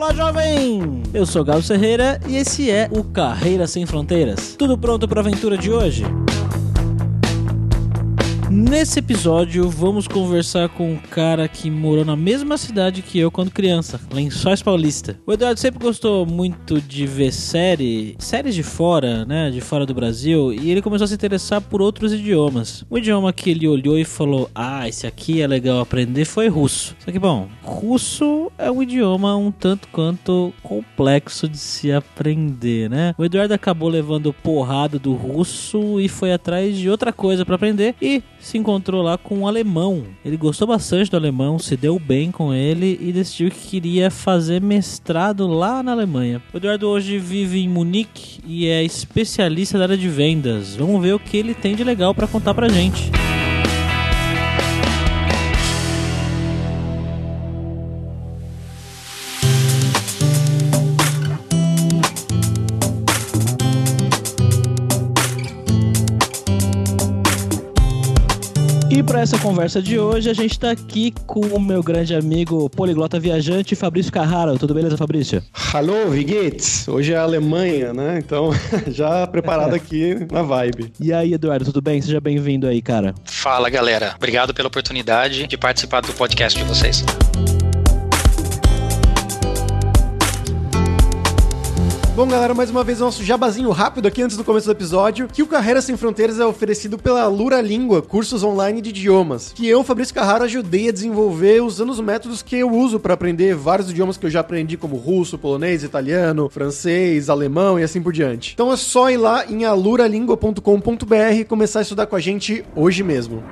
Olá, jovem! Eu sou Galo Ferreira e esse é o Carreira Sem Fronteiras. Tudo pronto para a aventura de hoje? Nesse episódio, vamos conversar com um cara que morou na mesma cidade que eu quando criança, Lençóis Paulista. O Eduardo sempre gostou muito de ver série, séries de fora, né, de fora do Brasil, e ele começou a se interessar por outros idiomas. O idioma que ele olhou e falou: "Ah, esse aqui é legal aprender" foi russo. Só que bom, russo é um idioma um tanto quanto complexo de se aprender, né? O Eduardo acabou levando porrada do russo e foi atrás de outra coisa para aprender e se encontrou lá com um alemão. Ele gostou bastante do alemão, se deu bem com ele e decidiu que queria fazer mestrado lá na Alemanha. O Eduardo hoje vive em Munique e é especialista da área de vendas. Vamos ver o que ele tem de legal para contar pra gente. E para essa conversa de hoje, a gente está aqui com o meu grande amigo poliglota viajante, Fabrício Carrara. Tudo beleza, Fabrício? Wie geht's? Hoje é a Alemanha, né? Então, já preparado aqui na vibe. E aí, Eduardo, tudo bem? Seja bem-vindo aí, cara. Fala, galera. Obrigado pela oportunidade de participar do podcast de vocês. Bom, galera, mais uma vez nosso jabazinho rápido aqui antes do começo do episódio, que o Carreira Sem Fronteiras é oferecido pela Lura Língua, cursos online de idiomas, que eu, Fabrício Carraro, ajudei a desenvolver usando os métodos que eu uso para aprender vários idiomas que eu já aprendi, como russo, polonês, italiano, francês, alemão e assim por diante. Então é só ir lá em aluralingua.com.br e começar a estudar com a gente hoje mesmo.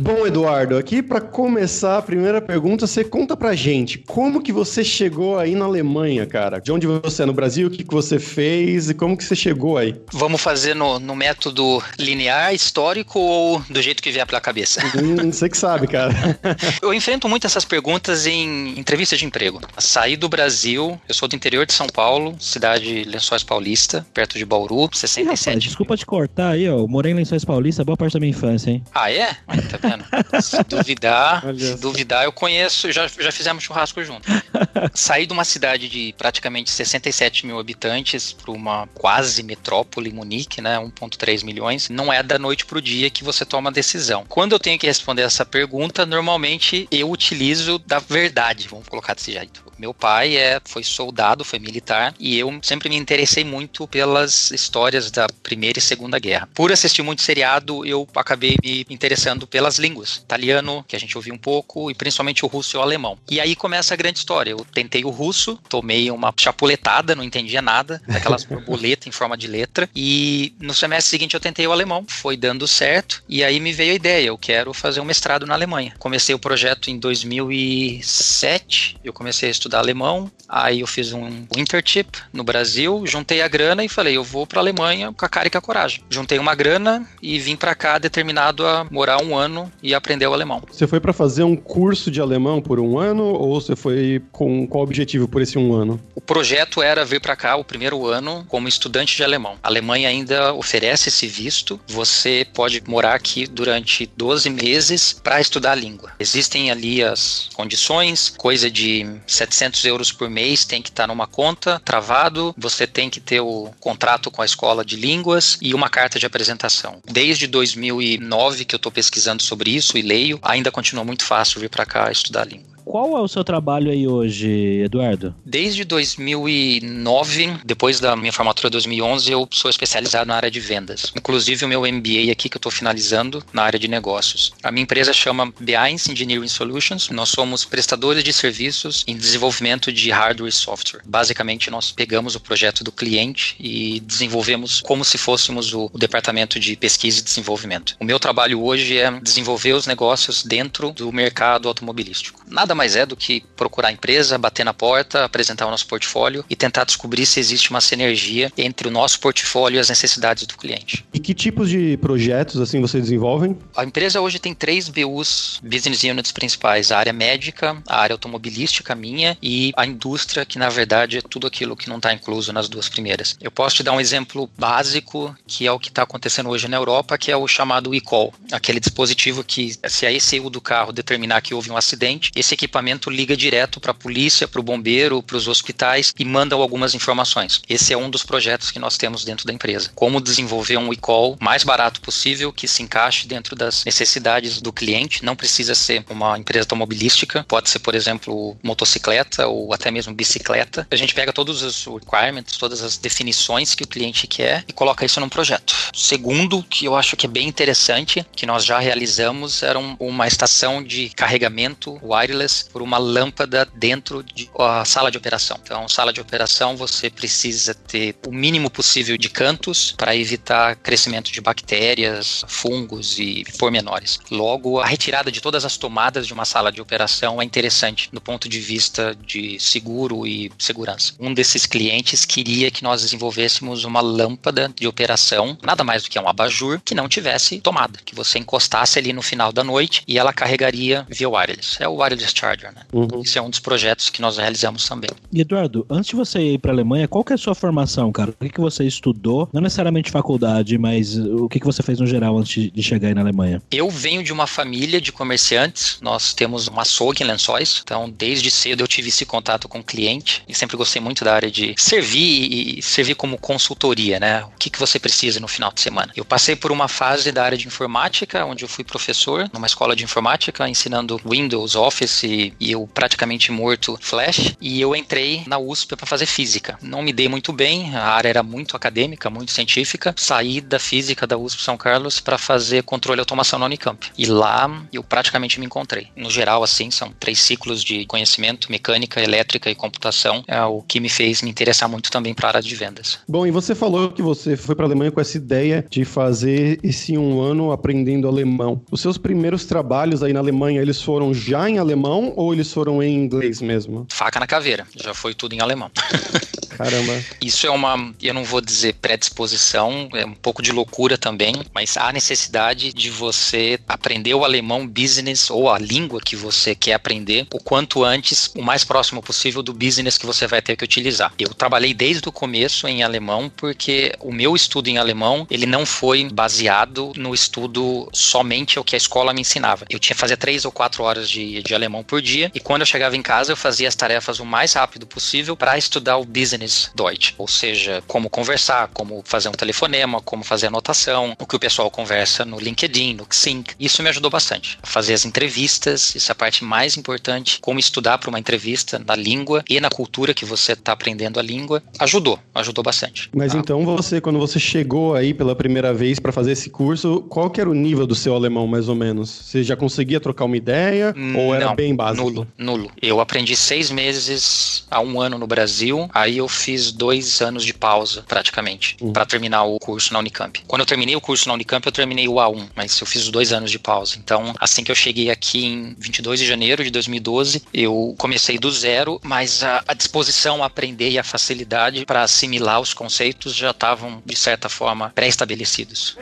Bom, Eduardo, aqui para começar a primeira pergunta, você conta pra gente como que você chegou aí na Alemanha, cara? De onde você é no Brasil, o que, que você fez e como que você chegou aí? Vamos fazer no, no método linear, histórico ou do jeito que vier pela cabeça? Hum, você que sabe, cara. eu enfrento muito essas perguntas em entrevistas de emprego. Saí do Brasil, eu sou do interior de São Paulo, cidade Lençóis Paulista, perto de Bauru, 67. Ih, rapaz, desculpa te cortar aí, ó. Eu morei em Lençóis Paulista boa parte da minha infância, hein? Ah, é? Tá vendo? Se duvidar, se duvidar, eu conheço, já, já fizemos churrasco junto. Saí de uma cidade de praticamente 67 mil habitantes para uma quase metrópole, Munique, né? 1,3 milhões. Não é da noite pro dia que você toma a decisão. Quando eu tenho que responder essa pergunta, normalmente eu utilizo da verdade, vamos colocar desse jeito. Meu pai é, foi soldado, foi militar, e eu sempre me interessei muito pelas histórias da Primeira e Segunda Guerra. Por assistir muito seriado, eu acabei me interessando pelas línguas. Italiano, que a gente ouviu um pouco, e principalmente o russo e o alemão. E aí começa a grande história. Eu tentei o russo, tomei uma chapuletada, não entendia nada, aquelas borboletas em forma de letra, e no semestre seguinte eu tentei o alemão, foi dando certo, e aí me veio a ideia, eu quero fazer um mestrado na Alemanha. Comecei o projeto em 2007, eu comecei a estudar estudar alemão. Aí eu fiz um internship no Brasil, juntei a grana e falei, eu vou para Alemanha com a cara e com a coragem. Juntei uma grana e vim para cá determinado a morar um ano e aprender o alemão. Você foi para fazer um curso de alemão por um ano ou você foi com qual objetivo por esse um ano? O projeto era vir para cá o primeiro ano como estudante de alemão. A Alemanha ainda oferece esse visto. Você pode morar aqui durante 12 meses para estudar a língua. Existem ali as condições, coisa de 700 700 euros por mês tem que estar tá numa conta travado, você tem que ter o contrato com a escola de línguas e uma carta de apresentação. Desde 2009 que eu estou pesquisando sobre isso e leio, ainda continua muito fácil vir para cá estudar língua. Qual é o seu trabalho aí hoje, Eduardo? Desde 2009, depois da minha formatura em 2011, eu sou especializado na área de vendas. Inclusive o meu MBA aqui que eu estou finalizando na área de negócios. A minha empresa chama BINS Engineering Solutions. Nós somos prestadores de serviços em desenvolvimento de hardware e software. Basicamente, nós pegamos o projeto do cliente e desenvolvemos como se fôssemos o, o departamento de pesquisa e desenvolvimento. O meu trabalho hoje é desenvolver os negócios dentro do mercado automobilístico. Nada mais é do que procurar a empresa, bater na porta, apresentar o nosso portfólio e tentar descobrir se existe uma sinergia entre o nosso portfólio e as necessidades do cliente. E que tipos de projetos assim vocês desenvolvem? A empresa hoje tem três BUs, business units principais: a área médica, a área automobilística minha e a indústria, que na verdade é tudo aquilo que não está incluso nas duas primeiras. Eu posso te dar um exemplo básico que é o que está acontecendo hoje na Europa, que é o chamado e-call, aquele dispositivo que se a ECU do carro determinar que houve um acidente, esse equipamento liga direto para a polícia, para o bombeiro, para os hospitais e manda algumas informações. Esse é um dos projetos que nós temos dentro da empresa. Como desenvolver um e-call mais barato possível, que se encaixe dentro das necessidades do cliente. Não precisa ser uma empresa automobilística, pode ser, por exemplo, motocicleta ou até mesmo bicicleta. A gente pega todos os requirements, todas as definições que o cliente quer e coloca isso num projeto. Segundo, que eu acho que é bem interessante, que nós já realizamos, era um, uma estação de carregamento wireless por uma lâmpada dentro de a sala de operação. Então, sala de operação, você precisa ter o mínimo possível de cantos para evitar crescimento de bactérias, fungos e pormenores. Logo, a retirada de todas as tomadas de uma sala de operação é interessante do ponto de vista de seguro e segurança. Um desses clientes queria que nós desenvolvêssemos uma lâmpada de operação, nada mais do que um abajur, que não tivesse tomada, que você encostasse ali no final da noite e ela carregaria via wireless. É o wireless charger, né? Uhum. Esse é um dos projetos que nós realizamos também. E Eduardo, antes de você ir para a Alemanha, qual que é a sua formação, cara? O que, que você estudou? Não necessariamente faculdade, mas o que, que você fez no geral antes de chegar aí na Alemanha? Eu venho de uma família de comerciantes. Nós temos uma açougue em Lençóis, então desde cedo eu tive esse contato com o cliente e sempre gostei muito da área de servir e servir como consultoria, né? O que, que você precisa no final de semana. Eu passei por uma fase da área de informática, onde eu fui professor numa escola de informática, ensinando Windows, Office e eu praticamente morto Flash. E eu entrei na USP para fazer física. Não me dei muito bem, a área era muito acadêmica, muito científica. Saí da física da USP São Carlos para fazer controle e automação na Unicamp. E lá eu praticamente me encontrei. No geral, assim, são três ciclos de conhecimento, mecânica, elétrica e computação. É o que me fez me interessar muito também para a área de vendas. Bom, e você falou que você foi para a Alemanha com essa ideia de fazer esse um ano aprendendo alemão. Os seus primeiros trabalhos aí na Alemanha, eles foram já em alemão ou eles foram em inglês mesmo? Faca na caveira, já foi tudo em alemão. Caramba. Isso é uma, eu não vou dizer predisposição, é um pouco de loucura também, mas há necessidade de você aprender o alemão business ou a língua que você quer aprender o quanto antes, o mais próximo possível do business que você vai ter que utilizar. Eu trabalhei desde o começo em alemão porque o meu estudo em alemão, ele não foi baseado no estudo somente o que a escola me ensinava. Eu tinha que fazer três ou quatro horas de, de alemão por dia e quando eu chegava em casa eu fazia as tarefas o mais rápido possível para estudar o business Deutsch, ou seja, como conversar, como fazer um telefonema, como fazer anotação, o que o pessoal conversa no LinkedIn, no Xing. Isso me ajudou bastante. Fazer as entrevistas, isso é a parte mais importante, como estudar para uma entrevista na língua e na cultura que você está aprendendo a língua, ajudou, ajudou bastante. Mas tá? então você, quando você chegou aí pela primeira vez para fazer esse curso, qual que era o nível do seu alemão, mais ou menos? Você já conseguia trocar uma ideia ou era Não, bem básico? Nulo, nulo. Eu aprendi seis meses a um ano no Brasil, aí eu fiz dois anos de pausa, praticamente, Uhum. para terminar o curso na Unicamp. Quando eu terminei o curso na Unicamp, eu terminei o A1, mas eu fiz os dois anos de pausa. Então, assim que eu cheguei aqui em 22 de janeiro de 2012, eu comecei do zero, mas a, a disposição a aprender e a facilidade para assimilar os conceitos já estavam, de certa forma, pré-estabelecidos.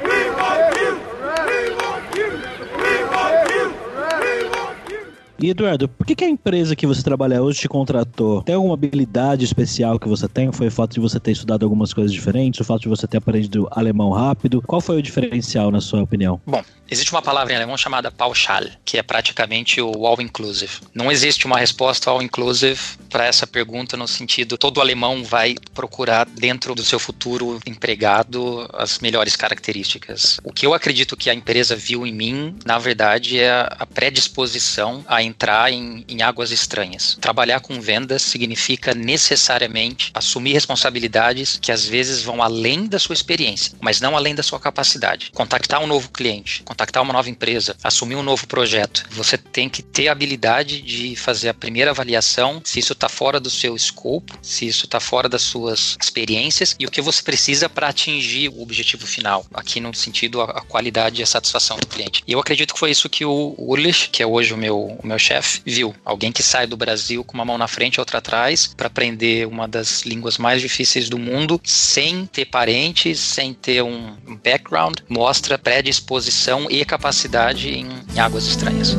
E Eduardo, por que, que a empresa que você trabalha hoje te contratou? Tem alguma habilidade especial que você tem? Foi o fato de você ter estudado algumas coisas diferentes? O fato de você ter aprendido alemão rápido? Qual foi o diferencial, na sua opinião? Bom, existe uma palavra em alemão chamada Pauschal, que é praticamente o all-inclusive. Não existe uma resposta all-inclusive para essa pergunta no sentido todo alemão vai procurar dentro do seu futuro empregado as melhores características. O que eu acredito que a empresa viu em mim, na verdade, é a predisposição a entrar em, em águas estranhas. Trabalhar com vendas significa necessariamente assumir responsabilidades que às vezes vão além da sua experiência, mas não além da sua capacidade. Contactar um novo cliente, contactar uma nova empresa, assumir um novo projeto. Você tem que ter a habilidade de fazer a primeira avaliação se isso está fora do seu escopo, se isso está fora das suas experiências e o que você precisa para atingir o objetivo final. Aqui no sentido a, a qualidade e a satisfação do cliente. E eu acredito que foi isso que o Urlich, que é hoje o meu, o meu meu chefe, viu alguém que sai do Brasil com uma mão na frente e outra atrás para aprender uma das línguas mais difíceis do mundo, sem ter parentes, sem ter um background, mostra predisposição e capacidade em, em águas estranhas.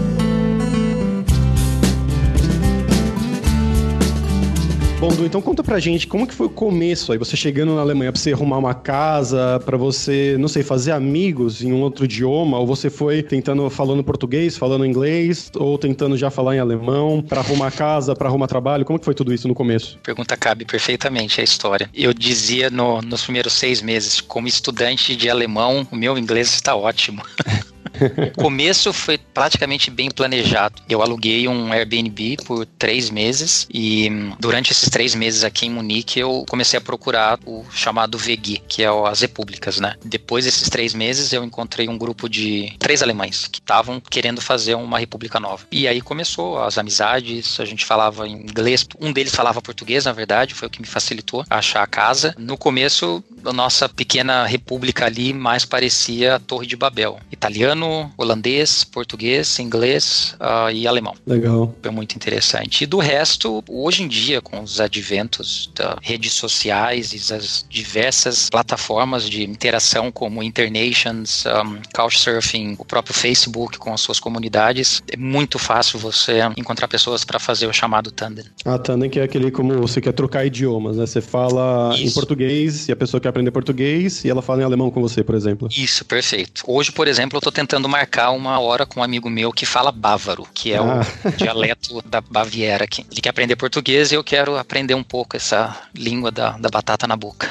Bom, Du, então conta pra gente como que foi o começo aí, você chegando na Alemanha pra você arrumar uma casa, pra você, não sei, fazer amigos em um outro idioma, ou você foi tentando falando português, falando inglês, ou tentando já falar em alemão, pra arrumar casa, pra arrumar trabalho, como que foi tudo isso no começo? Pergunta cabe perfeitamente a história. Eu dizia no, nos primeiros seis meses, como estudante de alemão, o meu inglês está ótimo. O começo foi praticamente bem planejado. Eu aluguei um Airbnb por três meses e durante esses três meses aqui em Munique eu comecei a procurar o chamado VG, que é as repúblicas, né? Depois desses três meses eu encontrei um grupo de três alemães que estavam querendo fazer uma república nova. E aí começou as amizades, a gente falava inglês, um deles falava português, na verdade, foi o que me facilitou achar a casa. No começo, a nossa pequena república ali mais parecia a Torre de Babel. Italiano, italiano, holandês, português, inglês uh, e alemão. Legal. Foi muito interessante. E do resto, hoje em dia, com os adventos das redes sociais e as diversas plataformas de interação como Internations, um, Couchsurfing, o próprio Facebook com as suas comunidades, é muito fácil você encontrar pessoas para fazer o chamado tandem. Ah, tandem que é aquele como você quer trocar idiomas, né? Você fala Isso. em português e a pessoa quer aprender português e ela fala em alemão com você, por exemplo. Isso, perfeito. Hoje, por exemplo, eu estou tentando tentando marcar uma hora com um amigo meu que fala bávaro, que é ah. o dialeto da Baviera aqui. Ele quer aprender português e eu quero aprender um pouco essa língua da, da batata na boca.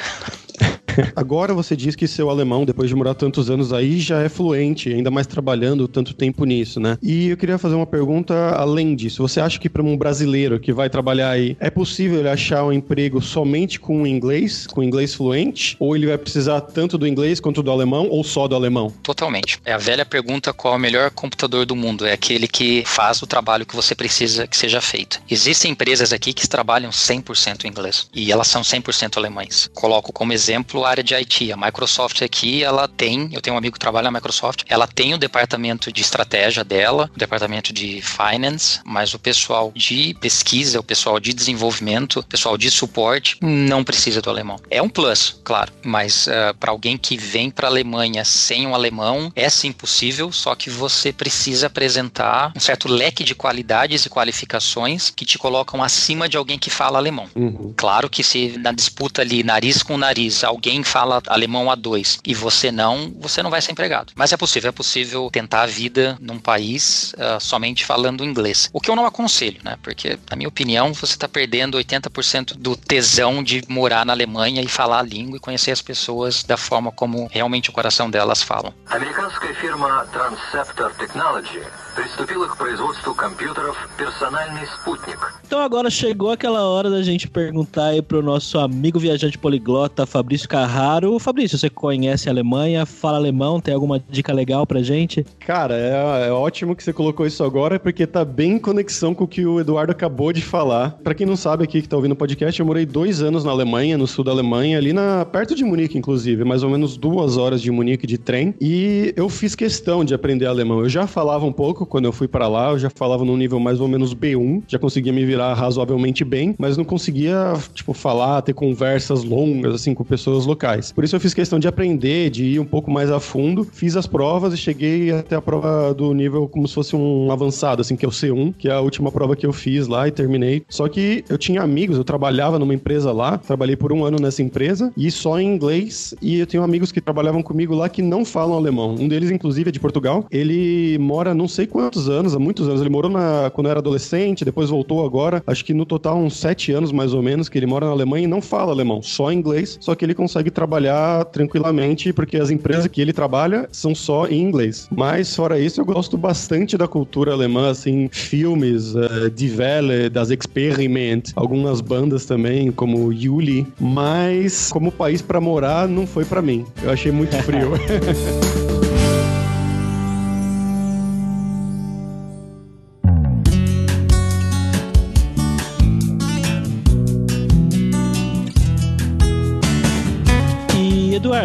Agora você diz que seu alemão, depois de morar tantos anos aí, já é fluente, ainda mais trabalhando tanto tempo nisso, né? E eu queria fazer uma pergunta além disso. Você acha que para um brasileiro que vai trabalhar aí, é possível ele achar um emprego somente com inglês, com inglês fluente? Ou ele vai precisar tanto do inglês quanto do alemão, ou só do alemão? Totalmente. É a velha pergunta qual é o melhor computador do mundo. É aquele que faz o trabalho que você precisa que seja feito. Existem empresas aqui que trabalham 100% em inglês. E elas são 100% alemães. Coloco como exemplo área de IT. A Microsoft aqui, ela tem, eu tenho um amigo que trabalha na Microsoft, ela tem o departamento de estratégia dela, o departamento de finance, mas o pessoal de pesquisa, o pessoal de desenvolvimento, o pessoal de suporte não precisa do alemão. É um plus, claro, mas uh, eh, para alguém que vem para a Alemanha sem um alemão, é sim possível, só que você precisa apresentar um certo leque de qualidades e qualificações que te colocam acima de alguém que fala alemão. Uhum. Claro que se na disputa ali, nariz com nariz, alguém mãe fala alemão A2 e você não, você não vai ser empregado. Mas é possível, é possível tentar a vida num país uh, somente falando inglês. O que eu não aconselho, né? Porque, na minha opinião, você está perdendo 80% do tesão de morar na Alemanha e falar a língua e conhecer as pessoas da forma como realmente o coração delas falam. americana firma Transceptor Technology приступила к производству компьютеров «Персональный спутник». Então agora chegou aquela hora da gente perguntar aí pro nosso amigo viajante poliglota Fabrício Carraro. Fabrício, você conhece a Alemanha, fala alemão, tem alguma dica legal pra gente? Cara, é, é ótimo que você colocou isso agora, porque tá bem em conexão com o que o Eduardo acabou de falar. Pra quem não sabe aqui que tá ouvindo o podcast, eu morei dois anos na Alemanha, no sul da Alemanha, ali na, perto de Munique, inclusive, mais ou menos duas horas de Munique de trem. E eu fiz questão de aprender alemão. Eu já falava um pouco, quando eu fui para lá, eu já falava num nível mais ou menos B1, já conseguia me virar razoavelmente bem, mas não conseguia, tipo, falar, ter conversas longas, assim, com pessoas locais. Por isso eu fiz questão de aprender, de ir um pouco mais a fundo, fiz as provas e cheguei até a prova do nível como se fosse um avançado, assim, que é o C1, que é a última prova que eu fiz lá e terminei. Só que eu tinha amigos, eu trabalhava numa empresa lá, trabalhei por um ano nessa empresa e só em inglês, e eu tenho amigos que trabalhavam comigo lá que não falam alemão. Um deles, inclusive, é de Portugal. Ele mora não sei quantos anos, há muitos anos. Ele morou na, quando era adolescente, depois voltou agora. Acho que no total uns sete anos mais ou menos que ele mora na Alemanha e não fala alemão, só inglês. Só que ele consegue trabalhar tranquilamente porque as empresas que ele trabalha são só em inglês. Mas fora isso, eu gosto bastante da cultura alemã, assim, filmes, uh, Die Welle, das Experiment, algumas bandas também, como Yuli. Mas como país para morar, não foi para mim. Eu achei muito frio.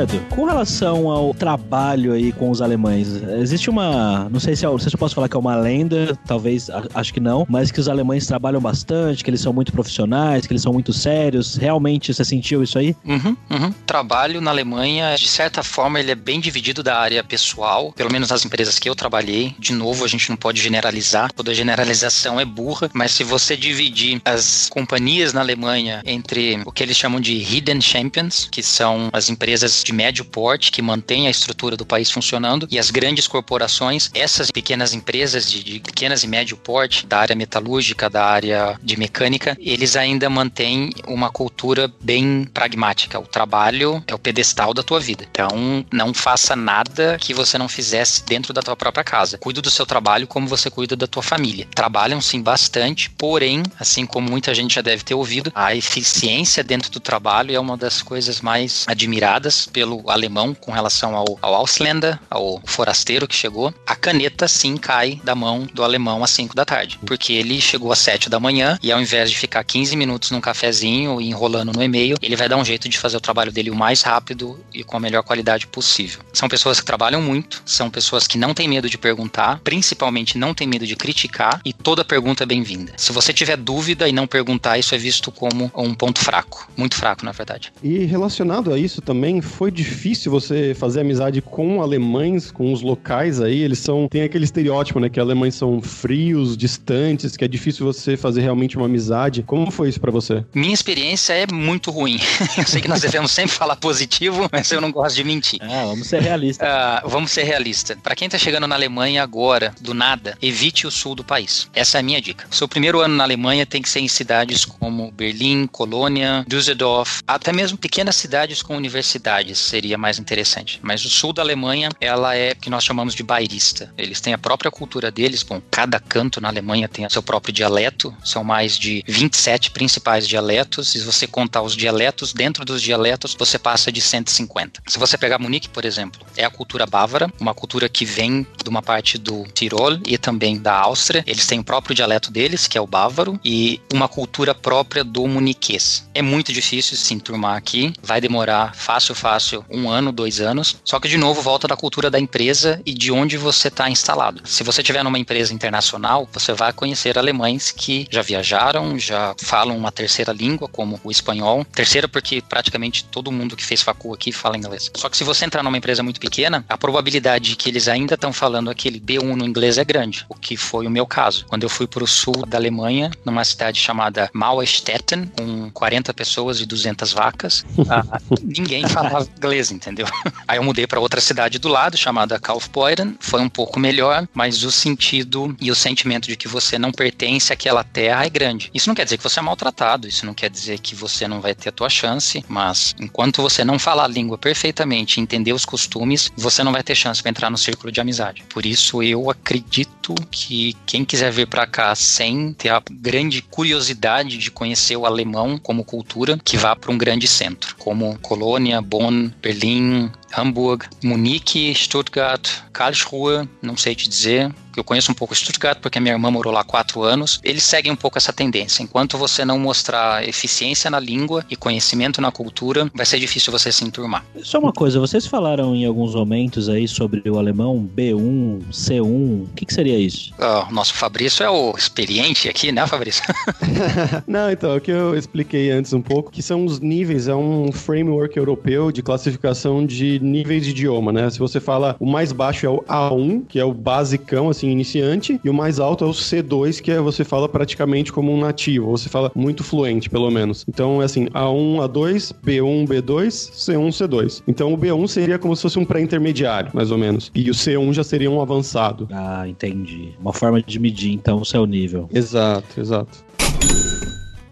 Eduardo, com relação ao trabalho aí com os alemães, existe uma, não sei se, é, se eu posso falar que é uma lenda, talvez, acho que não, mas que os alemães trabalham bastante, que eles são muito profissionais, que eles são muito sérios. Realmente você sentiu isso aí? Uhum, uhum. Trabalho na Alemanha, de certa forma, ele é bem dividido da área pessoal, pelo menos nas empresas que eu trabalhei. De novo, a gente não pode generalizar, toda generalização é burra, mas se você dividir as companhias na Alemanha entre o que eles chamam de hidden champions, que são as empresas de médio porte que mantêm a estrutura do país funcionando, e as grandes corporações, essas pequenas empresas de, de pequenas e médio porte, da área metalúrgica, da área de mecânica, eles ainda mantêm uma cultura bem pragmática. O trabalho é o pedestal da tua vida. Então, não faça nada que você não fizesse dentro da tua própria casa. Cuida do seu trabalho como você cuida da tua família. Trabalham sim bastante, porém, assim como muita gente já deve ter ouvido, a eficiência dentro do trabalho é uma das coisas mais admiradas pelo alemão com relação ao, ao Ausländer, ao forasteiro que chegou. A caneta sim cai da mão do alemão às 5 da tarde, porque ele chegou às 7 da manhã e ao invés de ficar 15 minutos num cafezinho e enrolando no e-mail, ele vai dar um jeito de fazer o trabalho dele o mais rápido e com a melhor qualidade possível. São pessoas que trabalham muito, são pessoas que não têm medo de perguntar, principalmente não têm medo de criticar e toda pergunta é bem-vinda. Se você tiver dúvida e não perguntar, isso é visto como um ponto fraco, muito fraco, na verdade. E relacionado a isso também, foi difícil você fazer amizade com alemães, com os locais aí, eles são tem aquele estereótipo, né, que alemães são frios, distantes, que é difícil você fazer realmente uma amizade. Como foi isso para você? Minha experiência é muito ruim. eu sei que nós devemos sempre falar positivo, mas eu não gosto de mentir. Ah, vamos ser realistas. Uh, vamos ser realistas. Para quem tá chegando na Alemanha agora, do nada, evite o sul do país. Essa é a minha dica. Seu primeiro ano na Alemanha tem que ser em cidades como Berlim, Colônia, Düsseldorf, até mesmo pequenas cidades com universidades seria mais interessante. Mas o sul da Alemanha, ela é o que nós chamamos de bairrista. Eles têm a própria cultura deles. Bom, cada canto na Alemanha tem seu próprio dialeto. São mais de 27 principais dialetos. Se você contar os dialetos, dentro dos dialetos, você passa de 150. Se você pegar Munique, por exemplo, é a cultura bávara, uma cultura que vem de uma parte do Tirol e também da Áustria. Eles têm o próprio dialeto deles, que é o bávaro, e uma cultura própria do muniquês. É muito difícil se enturmar aqui, vai demorar fácil, fácil, um ano, dois anos. Só que, de novo, volta da cultura da empresa e de onde você está instalado. Se você estiver numa empresa internacional, você vai conhecer alemães que já viajaram, já falam uma terceira língua, como o espanhol. Terceira, porque praticamente todo mundo que fez facu aqui fala inglês. Só que se você entrar numa empresa muito pequena, a probabilidade de que eles ainda estão falando aquele B1 no inglês é grande, o que foi o meu caso. Quando eu fui para o sul da Alemanha, numa cidade chamada Mauerstetten, com 40 pessoas e 200 vacas, ninguém falava inglês, entendeu? Aí eu mudei para outra cidade do lado, chamada Kaufbeuren, foi um pouco melhor, mas o sentido e o sentimento de que você não pertence àquela terra é grande. Isso não quer dizer que você é maltratado, isso não quer dizer que você não vai ter a tua chance, mas enquanto você não falar a língua perfeitamente, entender os costumes, você não vai ter chance para entrar no círculo de amizade. Por isso eu acredito que quem quiser vir para cá sem ter a grande curiosidade de conhecer o alemão como cultura, que vá para um grande centro, como Colônia, Bonn, Berlim, Hamburg, Munique, Stuttgart, Karlsruhe, não sei te dizer, eu conheço um pouco Stuttgart porque minha irmã morou lá há quatro anos, eles seguem um pouco essa tendência. Enquanto você não mostrar eficiência na língua e conhecimento na cultura, vai ser difícil você se enturmar. Só uma coisa, vocês falaram em alguns momentos aí sobre o alemão B1, C1, o que, que seria isso? O nosso Fabrício é o experiente aqui, né, Fabrício? não, então, é o que eu expliquei antes um pouco, que são os níveis, é um framework europeu de classificação de níveis de idioma, né? Se você fala, o mais baixo é o A1, que é o basicão, assim, iniciante, e o mais alto é o C2, que é você fala praticamente como um nativo, você fala muito fluente, pelo menos. Então, é assim, A1, A2, B1, B2, C1, C2. Então, o B1 seria como se fosse um pré-intermediário, mais ou menos. E o C1 já seria um avançado. Ah, entendi. Uma forma de medir, então, o seu nível. Exato, exato.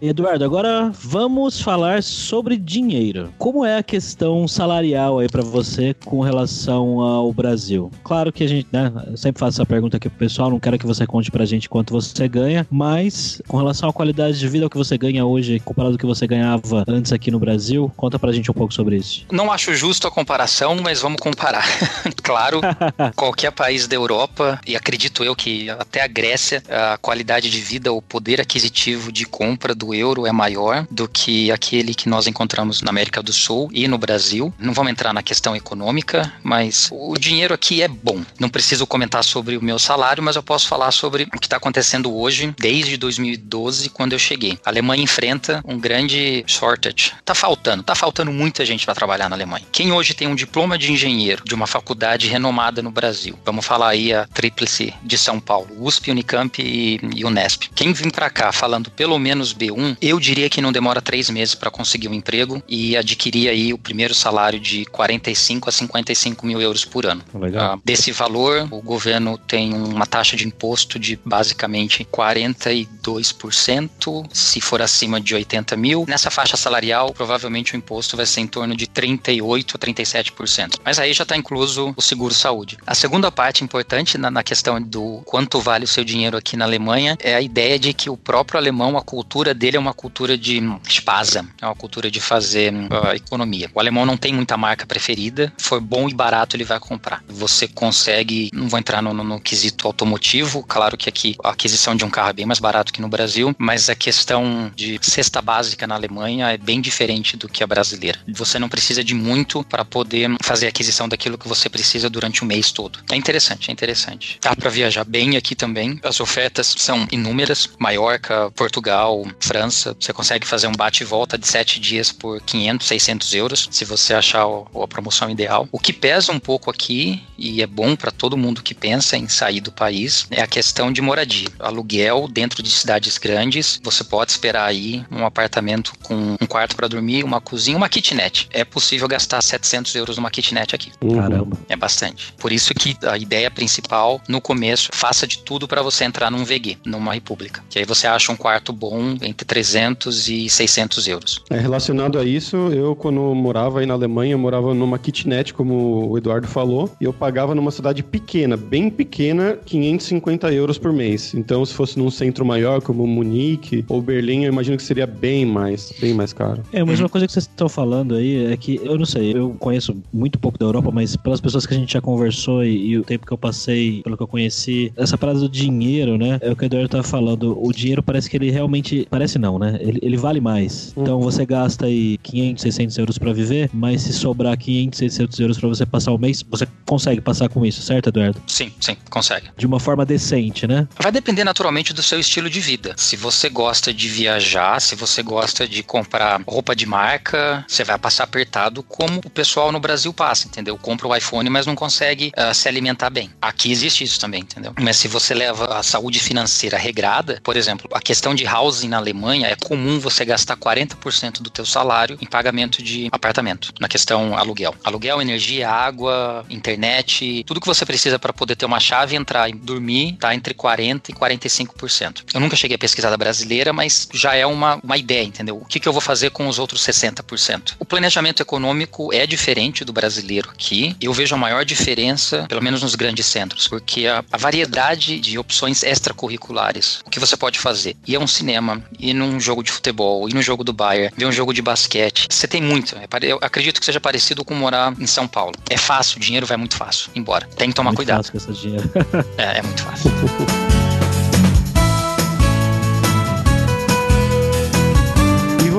Eduardo, agora vamos falar sobre dinheiro. Como é a questão salarial aí para você com relação ao Brasil? Claro que a gente, né, eu sempre faço essa pergunta aqui pro pessoal, não quero que você conte pra gente quanto você ganha, mas com relação à qualidade de vida que você ganha hoje, comparado ao que você ganhava antes aqui no Brasil, conta pra gente um pouco sobre isso. Não acho justo a comparação, mas vamos comparar. claro, qualquer país da Europa, e acredito eu que até a Grécia, a qualidade de vida, o poder aquisitivo de compra do do euro é maior do que aquele que nós encontramos na América do Sul e no Brasil. Não vamos entrar na questão econômica, mas o dinheiro aqui é bom. Não preciso comentar sobre o meu salário, mas eu posso falar sobre o que está acontecendo hoje, desde 2012, quando eu cheguei. A Alemanha enfrenta um grande shortage. Tá faltando, tá faltando muita gente para trabalhar na Alemanha. Quem hoje tem um diploma de engenheiro de uma faculdade renomada no Brasil, vamos falar aí a tríplice de São Paulo, USP, Unicamp e, e Unesp. Quem vem para cá falando pelo menos B1, eu diria que não demora três meses para conseguir um emprego e adquirir aí o primeiro salário de 45 a 55 mil euros por ano. Legal. Uh, desse valor, o governo tem uma taxa de imposto de basicamente 42%, se for acima de 80 mil. Nessa faixa salarial, provavelmente o imposto vai ser em torno de 38 a 37%. Mas aí já está incluso o seguro saúde. A segunda parte importante na, na questão do quanto vale o seu dinheiro aqui na Alemanha é a ideia de que o próprio alemão, a cultura dele é uma cultura de espasa, é uma cultura de fazer uh, economia. O alemão não tem muita marca preferida, for bom e barato ele vai comprar. Você consegue, não vou entrar no, no, no quesito automotivo, claro que aqui a aquisição de um carro é bem mais barato que no Brasil, mas a questão de cesta básica na Alemanha é bem diferente do que a brasileira. Você não precisa de muito para poder fazer a aquisição daquilo que você precisa durante o mês todo. É interessante, é interessante. Dá para viajar bem aqui também. As ofertas são inúmeras. Maiorca, Portugal, França. Você consegue fazer um bate e volta de sete dias por 500, 600 euros, se você achar a promoção ideal. O que pesa um pouco aqui, e é bom para todo mundo que pensa em sair do país, é a questão de moradia. Aluguel dentro de cidades grandes, você pode esperar aí um apartamento com um quarto para dormir, uma cozinha, uma kitnet. É possível gastar 700 euros numa kitnet aqui. Caramba. É bastante. Por isso que a ideia principal, no começo, faça de tudo para você entrar num VG, numa república. Que aí você acha um quarto bom entre 300 e 600 euros. É, relacionado a isso, eu quando morava aí na Alemanha, eu morava numa kitnet, como o Eduardo falou, e eu pagava numa cidade pequena, bem pequena, 550 euros por mês. Então, se fosse num centro maior, como Munique ou Berlim, eu imagino que seria bem mais, bem mais caro. É, mas uma coisa que vocês estão falando aí é que, eu não sei, eu conheço muito pouco da Europa, mas pelas pessoas que a gente já conversou e, e o tempo que eu passei, pelo que eu conheci, essa parada do dinheiro, né? É o que o Eduardo tava falando. O dinheiro parece que ele realmente. Parece não, né? Ele, ele vale mais. Então você gasta aí 500, 600 euros pra viver, mas se sobrar 500, 600 euros pra você passar o mês, você consegue passar com isso, certo, Eduardo? Sim, sim, consegue. De uma forma decente, né? Vai depender naturalmente do seu estilo de vida. Se você gosta de viajar, se você gosta de comprar roupa de marca, você vai passar apertado como o pessoal no Brasil passa, entendeu? Compra o iPhone, mas não consegue uh, se alimentar bem. Aqui existe isso também, entendeu? Mas se você leva a saúde financeira regrada, por exemplo, a questão de housing na Alemanha é comum você gastar 40% do teu salário em pagamento de apartamento, na questão aluguel. Aluguel, energia, água, internet, tudo que você precisa para poder ter uma chave, entrar e dormir, tá entre 40 e 45%. Eu nunca cheguei a pesquisar da brasileira, mas já é uma, uma ideia, entendeu? O que, que eu vou fazer com os outros 60%? O planejamento econômico é diferente do brasileiro aqui. Eu vejo a maior diferença, pelo menos nos grandes centros, porque a, a variedade de opções extracurriculares, o que você pode fazer, ir a um cinema, ir num jogo de futebol, ir no jogo do Bayern, ver um jogo de basquete, você tem muito. É Eu acredito que seja parecido com morar em São Paulo. É fácil, o dinheiro vai muito fácil, embora. Tem que tomar muito cuidado. Fácil com esse dinheiro. É, é muito fácil.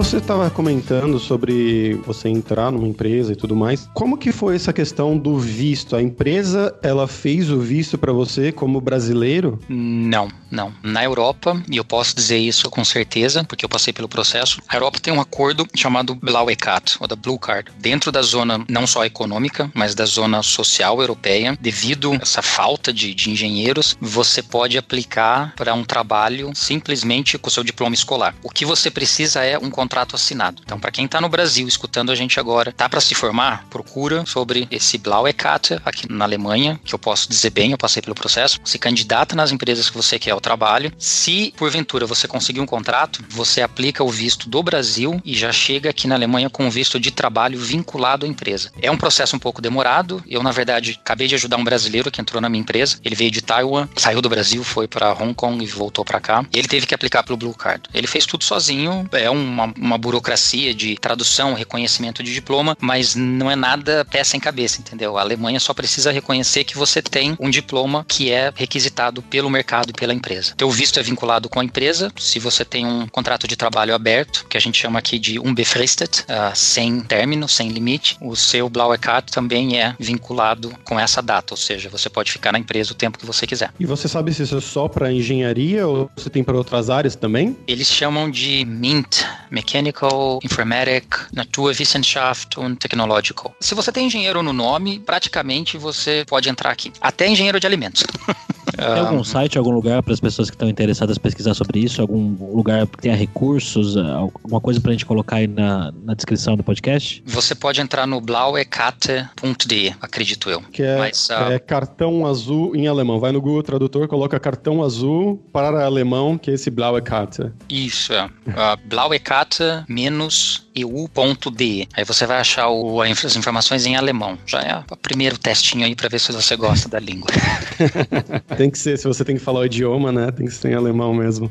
você estava comentando sobre você entrar numa empresa e tudo mais. Como que foi essa questão do visto? A empresa, ela fez o visto para você como brasileiro? Não, não. Na Europa, e eu posso dizer isso com certeza, porque eu passei pelo processo, a Europa tem um acordo chamado Blauekat, ou da Blue Card. Dentro da zona não só econômica, mas da zona social europeia, devido a essa falta de, de engenheiros, você pode aplicar para um trabalho simplesmente com o seu diploma escolar. O que você precisa é um contrato assinado. Então, para quem está no Brasil escutando a gente agora, tá para se formar, procura sobre esse Blauekat aqui na Alemanha, que eu posso dizer bem, eu passei pelo processo. Se candidata nas empresas que você quer trabalho. Se porventura você conseguir um contrato, você aplica o visto do Brasil e já chega aqui na Alemanha com o visto de trabalho vinculado à empresa. É um processo um pouco demorado. Eu, na verdade, acabei de ajudar um brasileiro que entrou na minha empresa. Ele veio de Taiwan, saiu do Brasil, foi para Hong Kong e voltou para cá. Ele teve que aplicar pelo Blue Card. Ele fez tudo sozinho. É uma uma burocracia de tradução, reconhecimento de diploma, mas não é nada pé sem cabeça, entendeu? A Alemanha só precisa reconhecer que você tem um diploma que é requisitado pelo mercado e pela empresa. Teu visto é vinculado com a empresa. Se você tem um contrato de trabalho aberto, que a gente chama aqui de unbefristet, uh, sem término, sem limite, o seu Blaue Card também é vinculado com essa data, ou seja, você pode ficar na empresa o tempo que você quiser. E você sabe se isso é só para engenharia ou você tem para outras áreas também? Eles chamam de MINT, Mechanical, Informatic, Naturwissenschaft und Technological. Se você tem engenheiro no nome, praticamente você pode entrar aqui. Até engenheiro de alimentos. Tem algum site, algum lugar para as pessoas que estão interessadas pesquisar sobre isso? Algum lugar que tenha recursos? Alguma coisa para a gente colocar aí na, na descrição do podcast? Você pode entrar no blauekarte.de, acredito eu. Que é, Mas, uh... é, cartão azul em alemão. Vai no Google Tradutor, coloca cartão azul para alemão, que é esse Blauekarte. Isso, é. Uh, Blauekarte menos eu.de. Aí você vai achar o, as informações em alemão. Já é o primeiro testinho aí para ver se você gosta da língua. tem que ser, se você tem que falar o idioma, né? Tem que ser em alemão mesmo.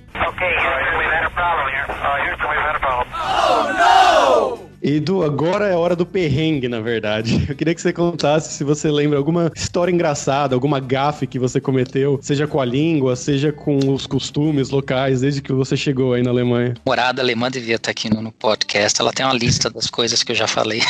No! Edu, agora é hora do perrengue, na verdade. Eu queria que você contasse se você lembra alguma história engraçada, alguma gafe que você cometeu, seja com a língua, seja com os costumes locais, desde que você chegou aí na Alemanha. Morada alemã devia estar aqui no, no podcast, ela tem uma lista das coisas que eu já falei.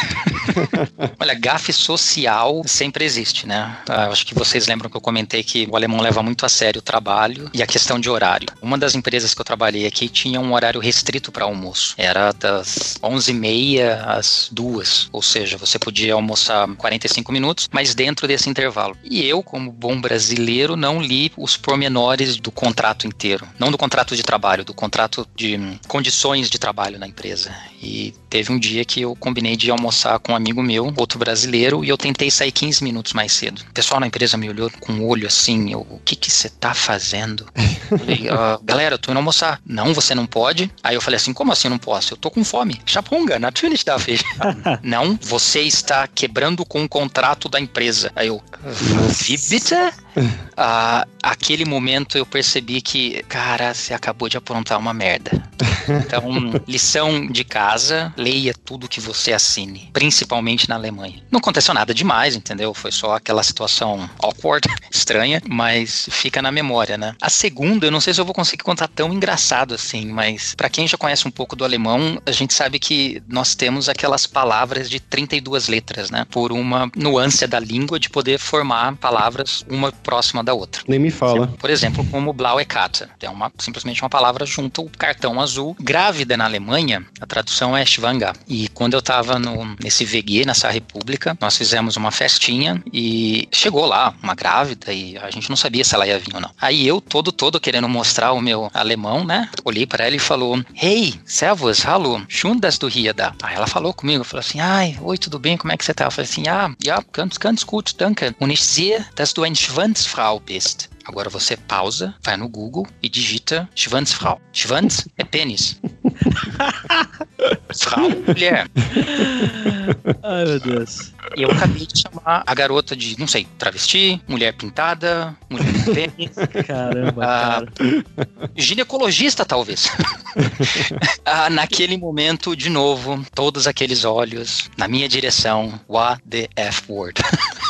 Olha, gafe social sempre existe, né? Ah, acho que vocês lembram que eu comentei que o alemão leva muito a sério o trabalho e a questão de horário. Uma das empresas que eu trabalhei aqui tinha um horário restrito para almoço. Era das 11h30 às duas, ou seja, você podia almoçar 45 minutos, mas dentro desse intervalo. E eu, como bom brasileiro, não li os pormenores do contrato inteiro, não do contrato de trabalho, do contrato de condições de trabalho na empresa. E teve um dia que eu combinei de almoçar com um amigo meu, outro brasileiro, e eu tentei sair 15 minutos mais cedo. O pessoal na empresa me olhou com o olho assim, eu, o que que você tá fazendo? falei, uh, galera, eu tô indo almoçar. Não, você não pode. Aí eu falei assim, como assim não posso? Eu tô com fome. Chapunga, natürlich ele está fez. não, você está quebrando com o contrato da empresa. Aí eu, wie bitte? Ah, aquele momento eu percebi que, cara, você acabou de aprontar uma merda. Então, lição de casa, leia tudo que você assine, principalmente na Alemanha. Não aconteceu nada demais, entendeu? Foi só aquela situação awkward, estranha, mas fica na memória, né? A segunda, eu não sei se eu vou conseguir contar tão engraçado assim, mas para quem já conhece um pouco do alemão, a gente sabe que nós temos aquelas palavras de 32 letras, né? Por uma nuance da língua de poder formar palavras uma próxima da outra. Nem me fala. Por exemplo, como Blaue Karte. É uma, simplesmente uma palavra junto ao cartão azul. Grávida na Alemanha, a tradução é Schwanger. E quando eu estava nesse VG, nessa república, nós fizemos uma festinha e chegou lá uma grávida e a gente não sabia se ela ia vir ou não. Aí eu, todo, todo querendo mostrar o meu alemão, né? Olhei para ela e falou: Hey, servus, hallo, schön, dass du hier da. Ela falou comigo, falou assim: Ai, oi, tudo bem? Como é que você tá? Eu falei assim: Ah, ja, ganz, ganz gut, danke. Und ich sehe, dass du ein Schwanzfrau bist. Agora você pausa, vai no Google e digita Schwanzfrau. Schwanz é pênis. Frau, mulher. Ai, meu Deus. E eu acabei de chamar a garota de, não sei, travesti, mulher pintada, mulher com pênis. Caramba, ah, cara. Ginecologista, talvez. ah, naquele momento, de novo, todos aqueles olhos na minha direção. What the F word.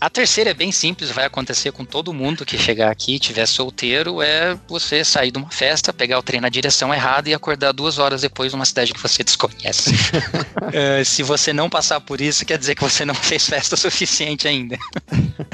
a terceira é bem simples, vai acontecer com todo mundo que chegar aqui, tiver solteiro, é você sair de uma festa, pegar o trem na direção errada e acordar duas horas depois numa cidade que você desconhece. é, se você não passar por isso, quer dizer que você não fez festa suficiente ainda.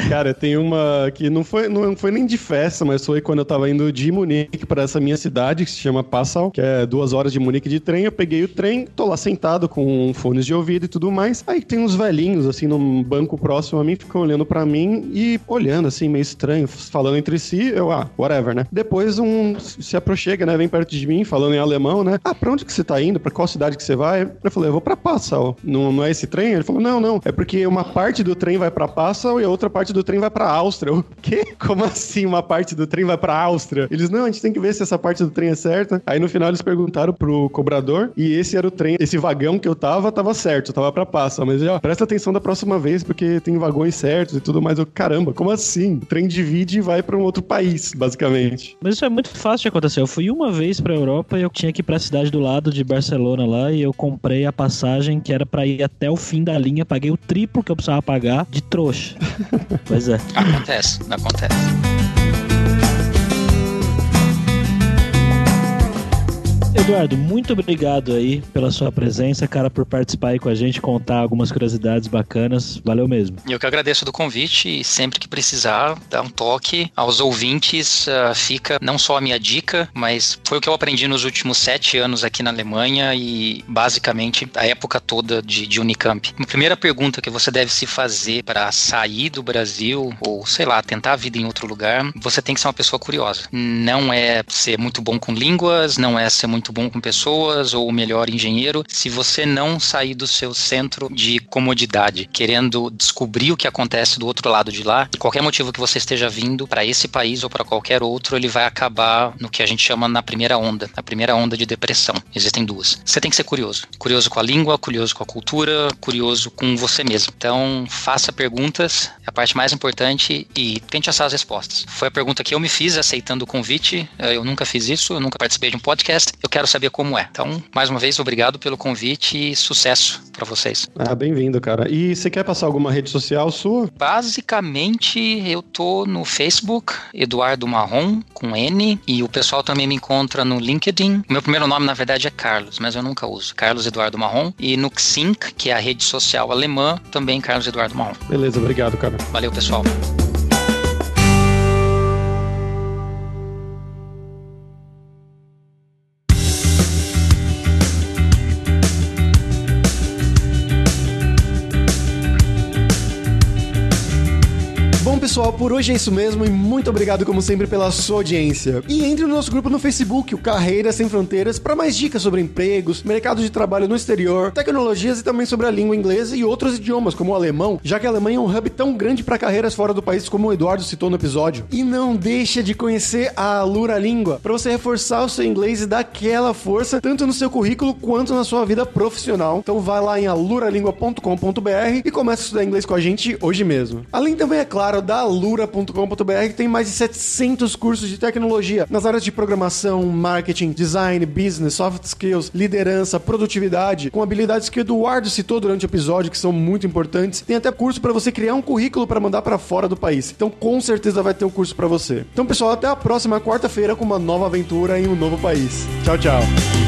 Cara, tem uma que não foi, não foi nem de festa, mas foi quando eu tava indo de Munique para essa minha cidade, que se chama Passau, que é duas horas de Munique de trem. Eu peguei o trem, tô lá sentado com fones de ouvido e tudo mais. Aí tem uns velhinhos, assim, num banco próximo a mim, ficam olhando para mim e olhando, assim, meio estranho, falando entre si. Eu, ah, whatever, né? Depois um se aproxima, né? Vem perto de mim, falando em alemão, né? Ah, pra onde que você tá indo? Pra qual cidade que você vai? Eu falei, eu vou pra Passau. Não, não é esse trem? Ele falou, não, não. É porque uma parte do trem vai pra Passau e a outra parte do trem vai pra Áustria. O quê? Como assim uma parte do trem vai pra Áustria? Eles, não, a gente tem que ver se essa parte do trem é certa. Aí no final eles perguntaram pro cobrador e esse era o trem, esse vagão que eu tava, tava certo, tava pra passa. Mas já, presta atenção da próxima vez, porque tem vagões certos e tudo mais. Eu, caramba, como assim? O trem divide e vai pra um outro país, basicamente. Mas isso é muito fácil de acontecer. Eu fui uma vez pra Europa e eu tinha que ir pra cidade do lado de Barcelona lá e eu comprei a passagem que era pra ir até o fim da linha, paguei o triplo que eu precisava pagar de trouxa. pois é. Acontece, acontece. Eduardo, muito obrigado aí pela sua presença, cara, por participar aí com a gente, contar algumas curiosidades bacanas. Valeu mesmo. Eu que agradeço do convite e sempre que precisar, dá um toque aos ouvintes. Uh, fica não só a minha dica, mas foi o que eu aprendi nos últimos sete anos aqui na Alemanha e basicamente a época toda de, de Unicamp. A primeira pergunta que você deve se fazer para sair do Brasil ou, sei lá, tentar a vida em outro lugar, você tem que ser uma pessoa curiosa. Não é ser muito bom com línguas, não é ser muito muito bom com pessoas ou o melhor engenheiro se você não sair do seu centro de comodidade, querendo descobrir o que acontece do outro lado de lá. Qualquer motivo que você esteja vindo para esse país ou para qualquer outro, ele vai acabar no que a gente chama na primeira onda, a primeira onda de depressão. Existem duas. Você tem que ser curioso. Curioso com a língua, curioso com a cultura, curioso com você mesmo. Então, faça perguntas, é a parte mais importante e tente achar as respostas. Foi a pergunta que eu me fiz aceitando o convite. Eu nunca fiz isso, eu nunca participei de um podcast. Eu quero saber como é. Então, mais uma vez, obrigado pelo convite e sucesso para vocês. Ah, bem-vindo, cara. E você quer passar alguma rede social sua? Basicamente, eu tô no Facebook, Eduardo Marrom, com N, e o pessoal também me encontra no LinkedIn. Meu primeiro nome, na verdade, é Carlos, mas eu nunca uso. Carlos Eduardo Marrom. E no Xink, que é a rede social alemã, também Carlos Eduardo Marrom. Beleza, obrigado, cara. Valeu, pessoal. Pessoal, por hoje é isso mesmo e muito obrigado, como sempre, pela sua audiência. E entre no nosso grupo no Facebook, o Carreiras Sem Fronteiras, para mais dicas sobre empregos, mercado de trabalho no exterior, tecnologias e também sobre a língua inglesa e outros idiomas, como o alemão, já que a Alemanha é um hub tão grande para carreiras fora do país, como o Eduardo citou no episódio. E não deixa de conhecer a Alura Língua, para você reforçar o seu inglês e dar aquela força, tanto no seu currículo quanto na sua vida profissional. Então vai lá em aluralingua.com.br e começa a estudar inglês com a gente hoje mesmo. Além também, é claro, da alura.com.br tem mais de 700 cursos de tecnologia nas áreas de programação, marketing, design, business, soft skills, liderança, produtividade, com habilidades que o Eduardo citou durante o episódio que são muito importantes. Tem até curso para você criar um currículo para mandar para fora do país. Então, com certeza vai ter um curso para você. Então, pessoal, até a próxima quarta-feira com uma nova aventura em um novo país. Tchau, tchau.